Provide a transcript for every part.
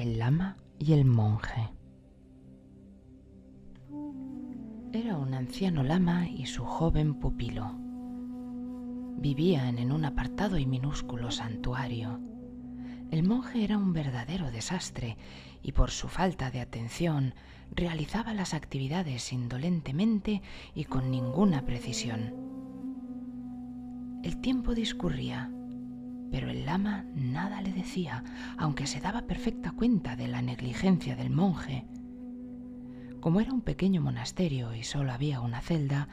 El lama y el monje. Era un anciano lama y su joven pupilo. Vivían en un apartado y minúsculo santuario. El monje era un verdadero desastre y por su falta de atención realizaba las actividades indolentemente y con ninguna precisión. El tiempo discurría pero el lama nada le decía, aunque se daba perfecta cuenta de la negligencia del monje. Como era un pequeño monasterio y solo había una celda,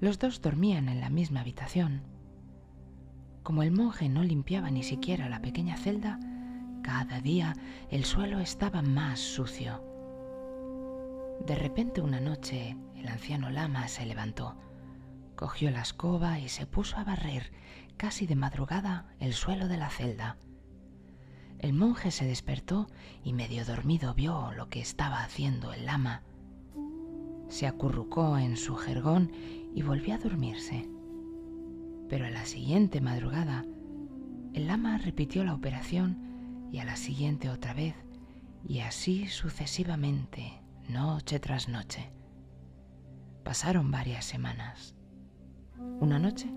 los dos dormían en la misma habitación. Como el monje no limpiaba ni siquiera la pequeña celda, cada día el suelo estaba más sucio. De repente una noche el anciano lama se levantó, cogió la escoba y se puso a barrer casi de madrugada el suelo de la celda. El monje se despertó y medio dormido vio lo que estaba haciendo el lama. Se acurrucó en su jergón y volvió a dormirse. Pero a la siguiente madrugada, el lama repitió la operación y a la siguiente otra vez, y así sucesivamente, noche tras noche. Pasaron varias semanas. Una noche,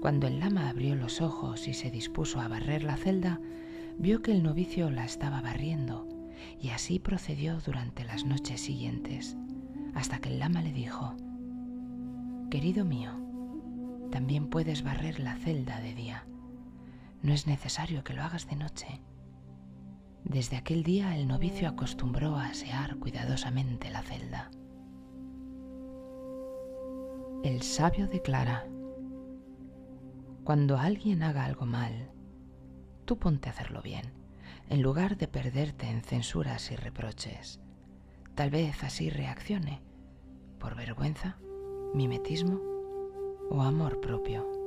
cuando el lama abrió los ojos y se dispuso a barrer la celda, vio que el novicio la estaba barriendo y así procedió durante las noches siguientes, hasta que el lama le dijo, Querido mío, también puedes barrer la celda de día. No es necesario que lo hagas de noche. Desde aquel día el novicio acostumbró a asear cuidadosamente la celda. El sabio declara, cuando alguien haga algo mal, tú ponte a hacerlo bien, en lugar de perderte en censuras y reproches. Tal vez así reaccione, por vergüenza, mimetismo o amor propio.